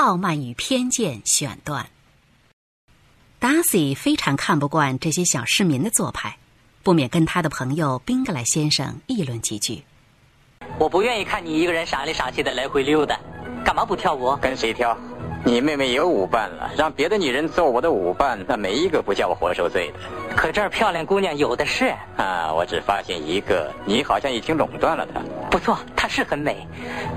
傲慢与偏见选段。达西非常看不惯这些小市民的做派，不免跟他的朋友宾格莱先生议论几句。我不愿意看你一个人傻里傻气的来回溜达，干嘛不跳舞？跟谁跳？你妹妹有舞伴了，让别的女人做我的舞伴，那没一个不叫我活受罪的。可这儿漂亮姑娘有的是啊！我只发现一个，你好像已经垄断了她。不错，她是很美，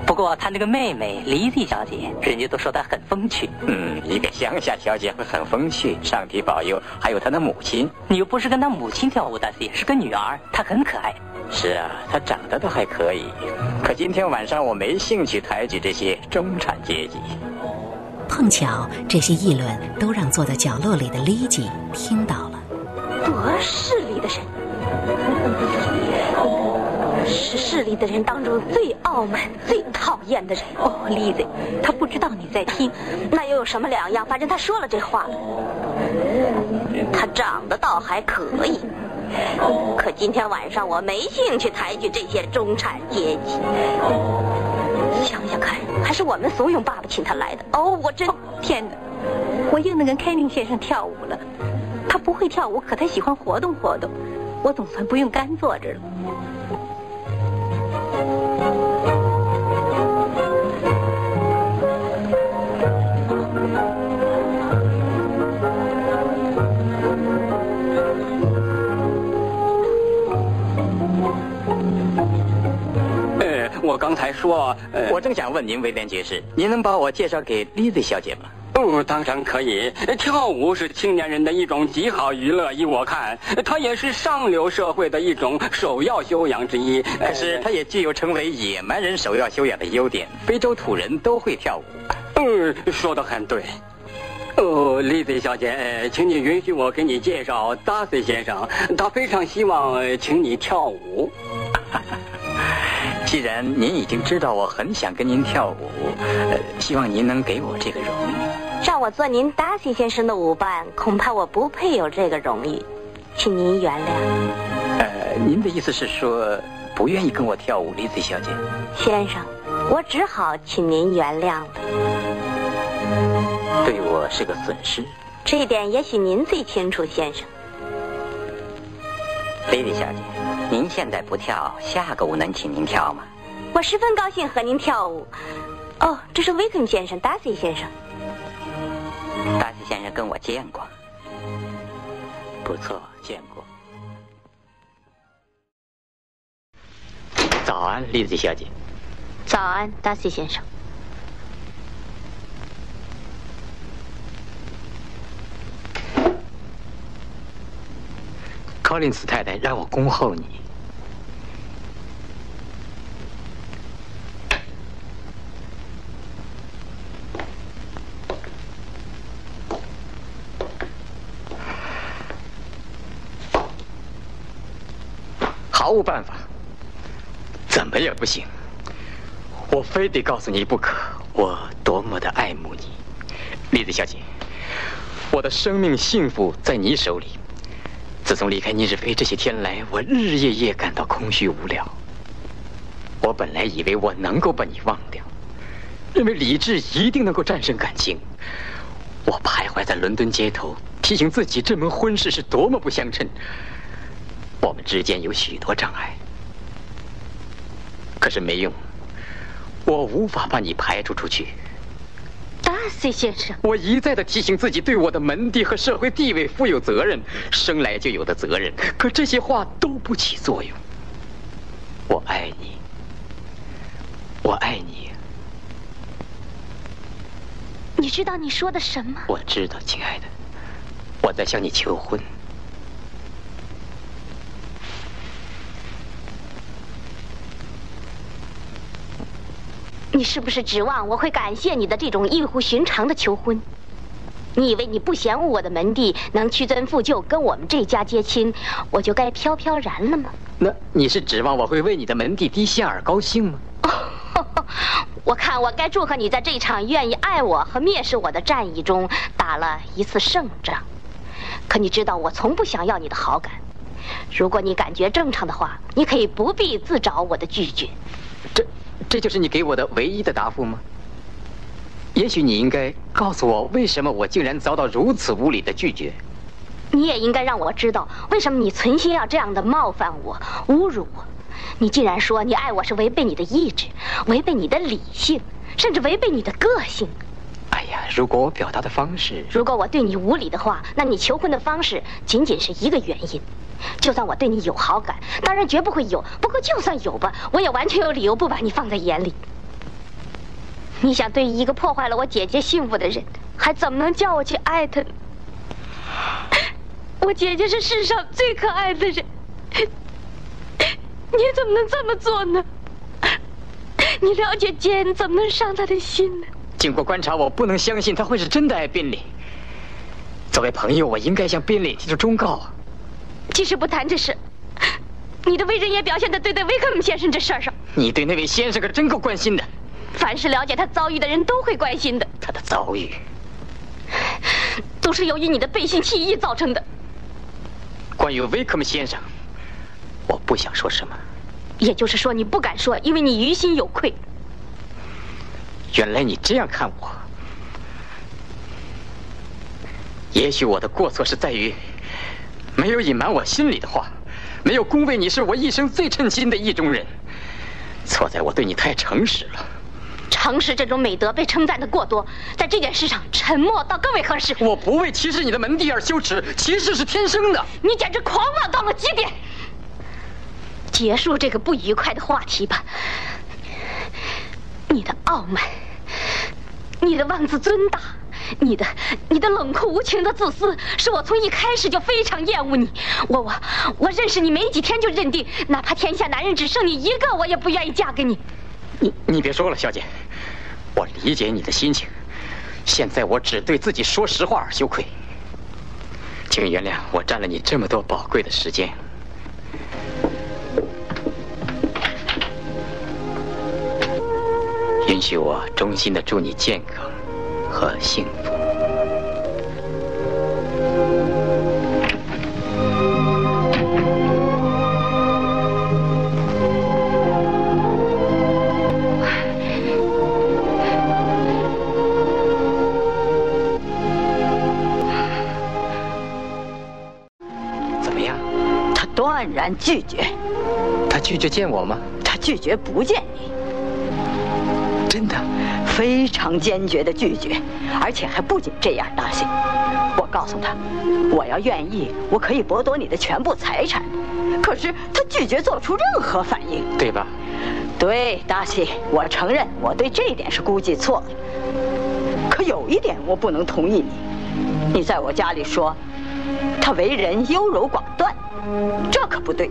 不过她那个妹妹莉莉小姐，人家都说她很风趣。嗯，一个乡下小姐会很风趣，上帝保佑，还有她的母亲。你又不是跟她母亲跳舞的，也是个女儿，她很可爱。是啊，她长得倒还可以。可今天晚上我没兴趣抬举这些中产阶级。碰巧这些议论都让坐在角落里的丽吉听到了。多势利的人，是势利的人当中最傲慢、最讨厌的人。哦，丽子，他不知道你在听，那又有什么两样？反正他说了这话了。他长得倒还可以，可今天晚上我没兴趣抬举这些中产阶级。想想看，还是我们怂恿爸爸请他来的。哦，我真天哪！我又能跟凯宁先生跳舞了。他不会跳舞，可他喜欢活动活动。我总算不用干坐着了。我刚才说，呃，我正想问您，威廉爵士，您能把我介绍给丽丽小姐吗？哦，当然可以。跳舞是青年人的一种极好娱乐，依我看，它也是上流社会的一种首要修养之一。可是，它也具有成为野蛮人首要修养的优点。非洲土人都会跳舞。嗯，说的很对。哦，丽兹小姐，请你允许我给你介绍达西先生，他非常希望请你跳舞。既然您已经知道我很想跟您跳舞，呃，希望您能给我这个荣誉。让我做您达西先生的舞伴，恐怕我不配有这个荣誉，请您原谅。呃，您的意思是说不愿意跟我跳舞，丽子小姐？先生，我只好请您原谅了。对我是个损失。这一点也许您最清楚，先生。莉莉小姐，您现在不跳，下个舞能请您跳吗？我十分高兴和您跳舞。哦，这是威肯先生，达西先生。达西先生跟我见过。不错，见过。早安，莉子小姐。早安，达西先生。柯林斯太太让我恭候你。毫无办法，怎么也不行。我非得告诉你不可，我多么的爱慕你，丽子小姐。我的生命幸福在你手里。自从离开尼日飞这些天来，我日日夜夜感到空虚无聊。我本来以为我能够把你忘掉，认为理智一定能够战胜感情。我徘徊在伦敦街头，提醒自己这门婚事是多么不相称。我们之间有许多障碍，可是没用，我无法把你排除出去。达西先生，我一再的提醒自己，对我的门第和社会地位负有责任，生来就有的责任。可这些话都不起作用。我爱你，我爱你。你知道你说的什么？我知道，亲爱的，我在向你求婚。你是不是指望我会感谢你的这种异乎寻常的求婚？你以为你不嫌恶我的门第能屈尊复旧跟我们这家结亲，我就该飘飘然了吗？那你是指望我会为你的门第低下而高兴吗？我看我该祝贺你在这场愿意爱我和蔑视我的战役中打了一次胜仗。可你知道我从不想要你的好感。如果你感觉正常的话，你可以不必自找我的拒绝。这。这就是你给我的唯一的答复吗？也许你应该告诉我，为什么我竟然遭到如此无理的拒绝？你也应该让我知道，为什么你存心要这样的冒犯我、侮辱我。你竟然说你爱我是违背你的意志，违背你的理性，甚至违背你的个性。哎呀，如果我表达的方式，如果我对你无礼的话，那你求婚的方式仅仅是一个原因。就算我对你有好感，当然绝不会有。不过就算有吧，我也完全有理由不把你放在眼里。你想对一个破坏了我姐姐幸福的人，还怎么能叫我去爱他呢？我姐姐是世上最可爱的人，你怎么能这么做呢？你了解剑，怎么能伤他的心呢？经过观察，我不能相信他会是真的爱宾利。作为朋友，我应该向宾利提出忠告。啊即使不谈这事，你的为人也表现在对待威克姆先生这事儿上。你对那位先生可真够关心的。凡是了解他遭遇的人都会关心的。他的遭遇，都是由于你的背信弃义造成的。关于威克姆先生，我不想说什么。也就是说，你不敢说，因为你于心有愧。原来你这样看我，也许我的过错是在于没有隐瞒我心里的话，没有恭维你是我一生最称心的意中人。错在我对你太诚实了。诚实这种美德被称赞的过多，在这件事上沉默倒更为合适。我不为歧视你的门第而羞耻，歧视是天生的。你简直狂妄到了极点。结束这个不愉快的话题吧。你的傲慢，你的妄自尊大，你的你的冷酷无情的自私，是我从一开始就非常厌恶你。我我我认识你没几天就认定，哪怕天下男人只剩你一个，我也不愿意嫁给你。你你别说了，小姐，我理解你的心情。现在我只对自己说实话而羞愧，请原谅我占了你这么多宝贵的时间。允许我衷心的祝你健康和幸福。断然拒绝，他拒绝见我吗？他拒绝不见你，真的？非常坚决的拒绝，而且还不仅这样，达西，我告诉他，我要愿意，我可以剥夺你的全部财产，可是他拒绝做出任何反应，对吧？对，达西，我承认我对这一点是估计错了。可有一点我不能同意你，你在我家里说，她为人优柔寡断，这可不对。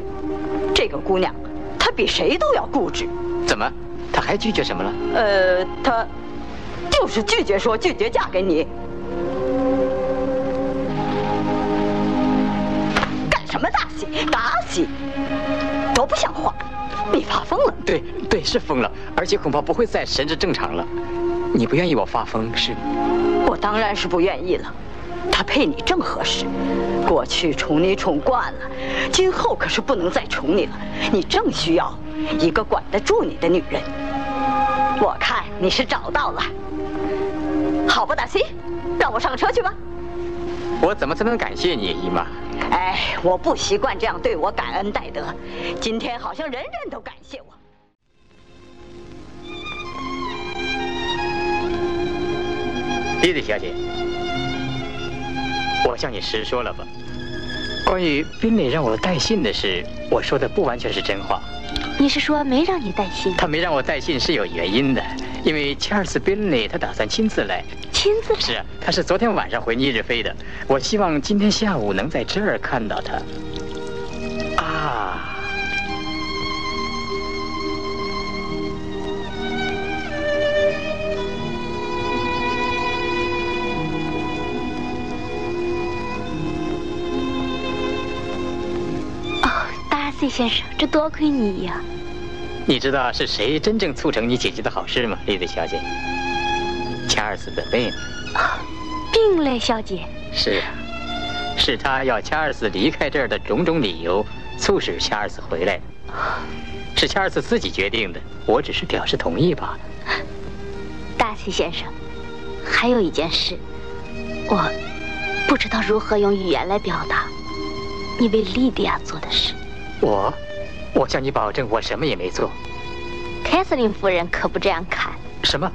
这个姑娘，她比谁都要固执。怎么？她还拒绝什么了？呃，她就是拒绝说拒绝嫁给你。干什么，大喜大喜，多不像话！你发疯了？对对，是疯了，而且恐怕不会再神志正常了。你不愿意我发疯是？我当然是不愿意了。他配你正合适。过去宠你宠惯了，今后可是不能再宠你了。你正需要一个管得住你的女人。我看你是找到了。好吧，达西，让我上车去吧。我怎么才能感谢你，姨妈？哎，我不习惯这样对我感恩戴德。今天好像人人都感谢我。丽丽小姐，我向你实说了吧。关于宾利让我带信的事，我说的不完全是真话。你是说没让你带信？他没让我带信是有原因的，因为查尔斯·宾利他打算亲自来。亲自？是啊，他是昨天晚上回尼日飞的。我希望今天下午能在这儿看到他。费先生，这多亏你呀！你知道是谁真正促成你姐姐的好事吗，丽丽小姐？查尔斯的妹妹。啊，并蕾小姐。是啊，是他要查尔斯离开这儿的种种理由，促使查尔斯回来的。是查尔斯自己决定的，我只是表示同意罢了。大西先生，还有一件事，我不知道如何用语言来表达你为莉迪亚做的事。我，我向你保证，我什么也没做。凯瑟琳夫人可不这样看。什么？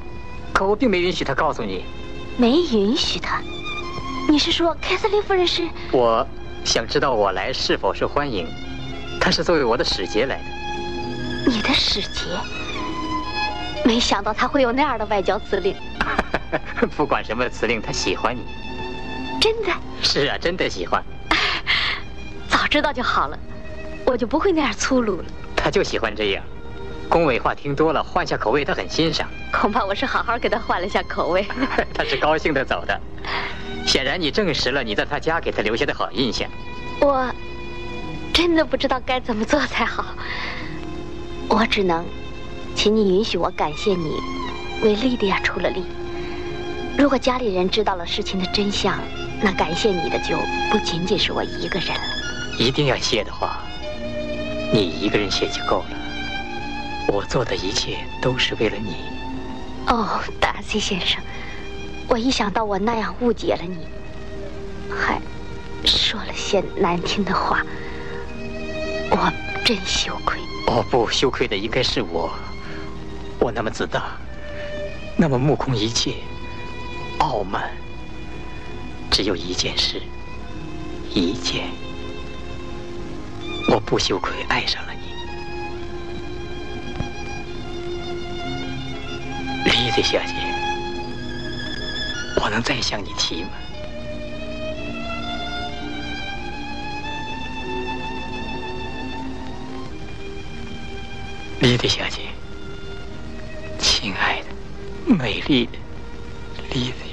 可我并没允许她告诉你。没允许她？你是说凯瑟琳夫人是？我想知道我来是否受欢迎。她是作为我的使节来的。你的使节？没想到他会有那样的外交辞令。不管什么辞令，他喜欢你。真的？是啊，真的喜欢。早知道就好了，我就不会那样粗鲁了。他就喜欢这样，恭维话听多了，换下口味他很欣赏。恐怕我是好好给他换了下口味。他是高兴的走的。显然，你证实了你在他家给他留下的好印象。我真的不知道该怎么做才好。我只能，请你允许我感谢你，为莉迪亚出了力。如果家里人知道了事情的真相，那感谢你的就不仅仅是我一个人了。一定要谢的话，你一个人写就够了。我做的一切都是为了你。哦，达西先生，我一想到我那样误解了你，还说了些难听的话，我真羞愧。哦不，羞愧的应该是我。我那么自大，那么目空一切，傲慢。只有一件事，一件，我不羞愧，爱上了你，丽子小姐。我能再向你提吗？丽迪小姐，亲爱的、美丽的丽迪。